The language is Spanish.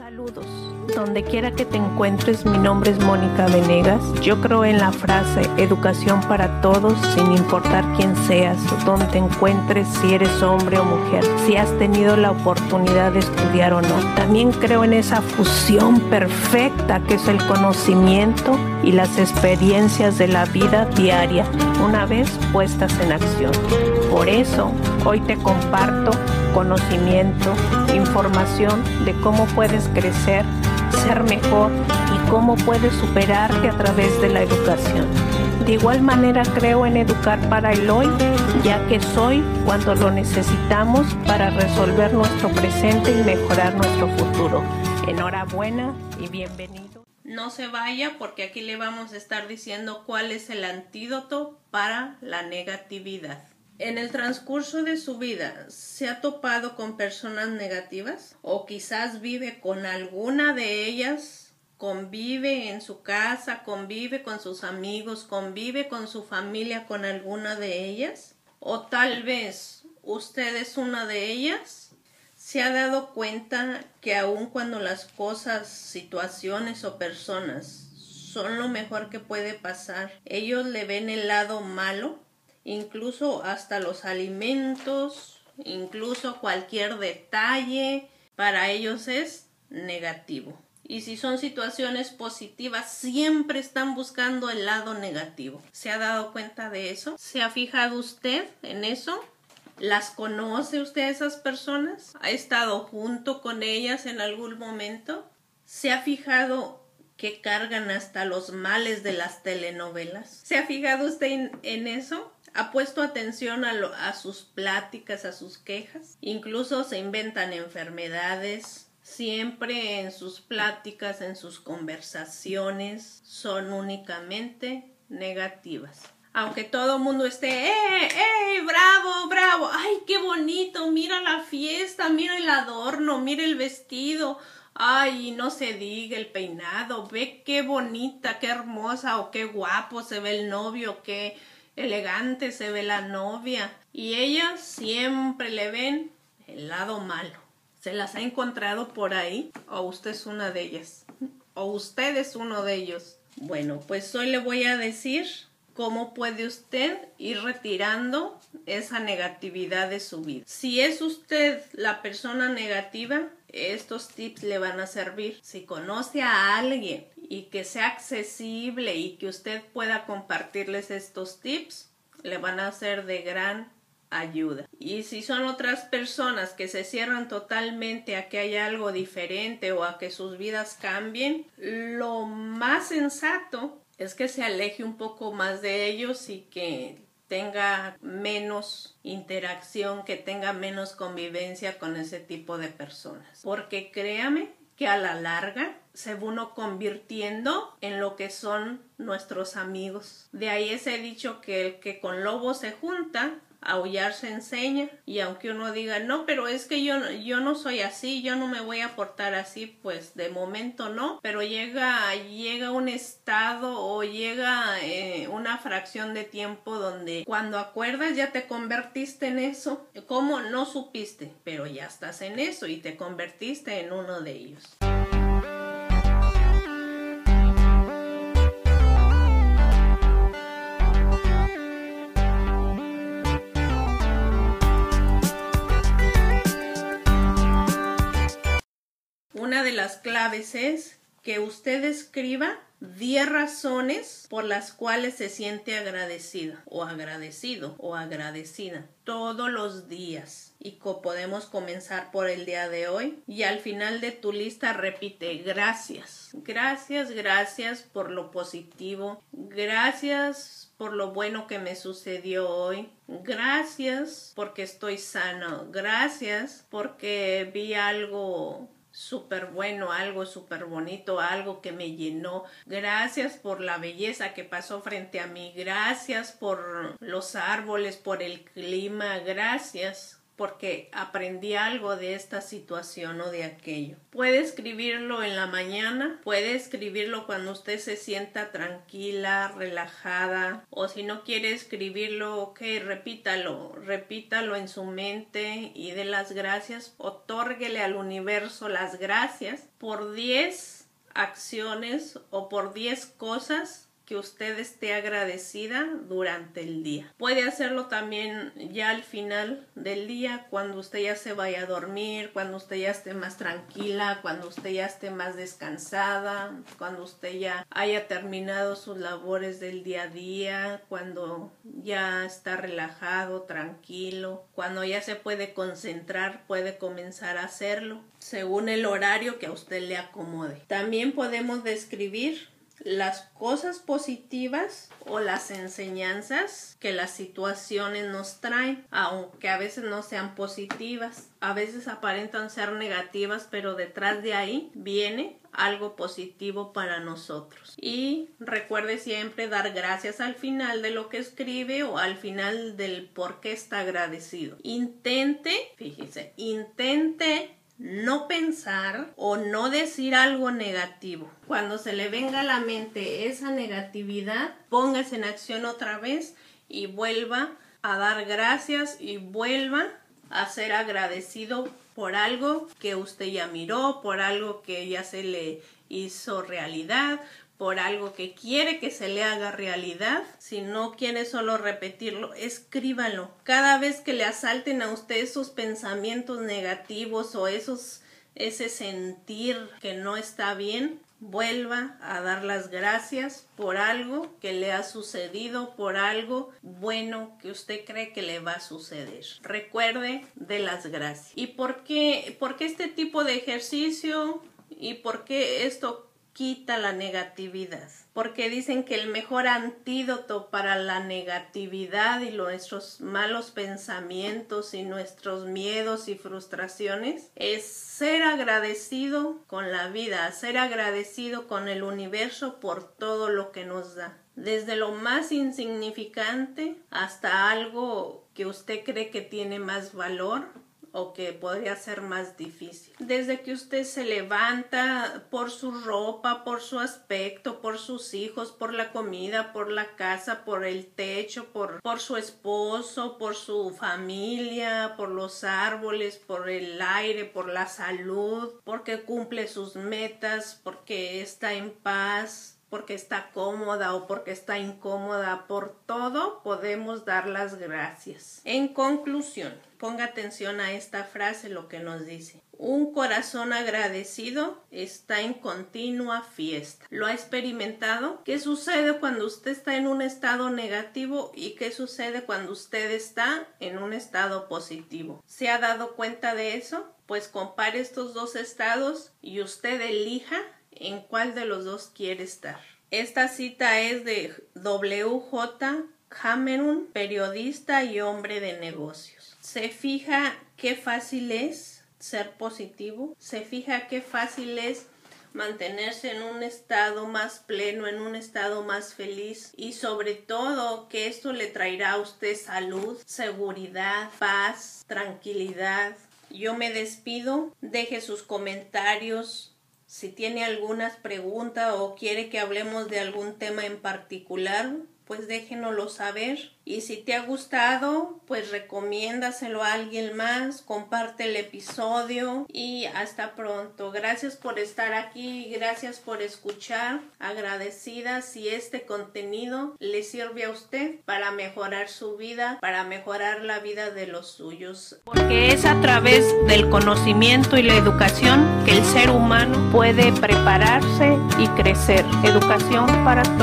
Saludos. Donde quiera que te encuentres, mi nombre es Mónica Venegas. Yo creo en la frase educación para todos, sin importar quién seas, donde te encuentres, si eres hombre o mujer, si has tenido la oportunidad de estudiar o no. También creo en esa fusión perfecta que es el conocimiento y las experiencias de la vida diaria, una vez puestas en acción. Por eso, hoy te comparto conocimiento, información de cómo puedes crecer, ser mejor y cómo puedes superarte a través de la educación. De igual manera creo en educar para el hoy, ya que soy cuando lo necesitamos para resolver nuestro presente y mejorar nuestro futuro. Enhorabuena y bienvenido. No se vaya porque aquí le vamos a estar diciendo cuál es el antídoto para la negatividad. En el transcurso de su vida, ¿se ha topado con personas negativas? ¿O quizás vive con alguna de ellas? ¿Convive en su casa? ¿Convive con sus amigos? ¿Convive con su familia con alguna de ellas? ¿O tal vez usted es una de ellas? ¿Se ha dado cuenta que aun cuando las cosas, situaciones o personas son lo mejor que puede pasar, ellos le ven el lado malo? incluso hasta los alimentos, incluso cualquier detalle, para ellos es negativo. Y si son situaciones positivas, siempre están buscando el lado negativo. ¿Se ha dado cuenta de eso? ¿Se ha fijado usted en eso? ¿Las conoce usted esas personas? ¿Ha estado junto con ellas en algún momento? ¿Se ha fijado que cargan hasta los males de las telenovelas? ¿Se ha fijado usted en, eso? ha puesto atención a, a, sus pláticas, a sus quejas. Incluso se inventan enfermedades. Siempre en sus pláticas, en sus conversaciones, son únicamente negativas. Aunque todo el mundo esté, ¡eh, eh, bravo, bravo! ¡Ay, qué bonito! Mira la fiesta, mira el adorno, mira el vestido. Ay, no se diga el peinado, ve qué bonita, qué hermosa o qué guapo se ve el novio, qué elegante se ve la novia y ellas siempre le ven el lado malo. ¿Se las ha encontrado por ahí? ¿O usted es una de ellas? ¿O usted es uno de ellos? Bueno, pues hoy le voy a decir cómo puede usted ir retirando esa negatividad de su vida. Si es usted la persona negativa, estos tips le van a servir. Si conoce a alguien y que sea accesible y que usted pueda compartirles estos tips, le van a ser de gran ayuda. Y si son otras personas que se cierran totalmente a que haya algo diferente o a que sus vidas cambien, lo más sensato es que se aleje un poco más de ellos y que tenga menos interacción, que tenga menos convivencia con ese tipo de personas. Porque créame que a la larga se uno convirtiendo en lo que son nuestros amigos. De ahí ese dicho que el que con lobo se junta, aullar se enseña y aunque uno diga no pero es que yo yo no soy así yo no me voy a portar así pues de momento no pero llega llega un estado o llega eh, una fracción de tiempo donde cuando acuerdas ya te convertiste en eso. Como no supiste pero ya estás en eso y te convertiste en uno de ellos Una de las claves es que usted escriba 10 razones por las cuales se siente agradecida o agradecido o agradecida todos los días. Y podemos comenzar por el día de hoy. Y al final de tu lista repite gracias. Gracias, gracias por lo positivo. Gracias por lo bueno que me sucedió hoy. Gracias porque estoy sano. Gracias porque vi algo súper bueno, algo súper bonito, algo que me llenó. Gracias por la belleza que pasó frente a mí. Gracias por los árboles, por el clima. Gracias porque aprendí algo de esta situación o de aquello. Puede escribirlo en la mañana, puede escribirlo cuando usted se sienta tranquila, relajada, o si no quiere escribirlo, ok, repítalo, repítalo en su mente y dé las gracias, otórguele al universo las gracias por 10 acciones o por 10 cosas que usted esté agradecida durante el día. Puede hacerlo también ya al final del día, cuando usted ya se vaya a dormir, cuando usted ya esté más tranquila, cuando usted ya esté más descansada, cuando usted ya haya terminado sus labores del día a día, cuando ya está relajado, tranquilo, cuando ya se puede concentrar, puede comenzar a hacerlo según el horario que a usted le acomode. También podemos describir las cosas positivas o las enseñanzas que las situaciones nos traen, aunque a veces no sean positivas, a veces aparentan ser negativas, pero detrás de ahí viene algo positivo para nosotros. Y recuerde siempre dar gracias al final de lo que escribe o al final del por qué está agradecido. Intente, fíjese, intente no pensar o no decir algo negativo. Cuando se le venga a la mente esa negatividad, póngase en acción otra vez y vuelva a dar gracias y vuelva a ser agradecido por algo que usted ya miró, por algo que ya se le hizo realidad, por algo que quiere que se le haga realidad, si no quiere solo repetirlo, escríbalo. Cada vez que le asalten a usted esos pensamientos negativos o esos ese sentir que no está bien, vuelva a dar las gracias por algo que le ha sucedido, por algo bueno que usted cree que le va a suceder. Recuerde de las gracias. ¿Y por qué, por qué este tipo de ejercicio? ¿Y por qué esto quita la negatividad, porque dicen que el mejor antídoto para la negatividad y nuestros malos pensamientos y nuestros miedos y frustraciones es ser agradecido con la vida, ser agradecido con el universo por todo lo que nos da. Desde lo más insignificante hasta algo que usted cree que tiene más valor o que podría ser más difícil. Desde que usted se levanta por su ropa, por su aspecto, por sus hijos, por la comida, por la casa, por el techo, por, por su esposo, por su familia, por los árboles, por el aire, por la salud, porque cumple sus metas, porque está en paz, porque está cómoda o porque está incómoda, por todo podemos dar las gracias. En conclusión, ponga atención a esta frase, lo que nos dice. Un corazón agradecido está en continua fiesta. ¿Lo ha experimentado? ¿Qué sucede cuando usted está en un estado negativo y qué sucede cuando usted está en un estado positivo? ¿Se ha dado cuenta de eso? Pues compare estos dos estados y usted elija en cuál de los dos quiere estar. Esta cita es de W.J. Cameron, periodista y hombre de negocios. Se fija qué fácil es ser positivo, se fija qué fácil es mantenerse en un estado más pleno, en un estado más feliz y sobre todo que esto le traerá a usted salud, seguridad, paz, tranquilidad. Yo me despido, deje sus comentarios, si tiene algunas preguntas o quiere que hablemos de algún tema en particular, pues déjenoslo saber. Y si te ha gustado, pues recomiéndaselo a alguien más, comparte el episodio y hasta pronto. Gracias por estar aquí, gracias por escuchar. Agradecida si este contenido le sirve a usted para mejorar su vida, para mejorar la vida de los suyos. Porque es a través del conocimiento y la educación que el ser humano puede prepararse y crecer. Educación para todos.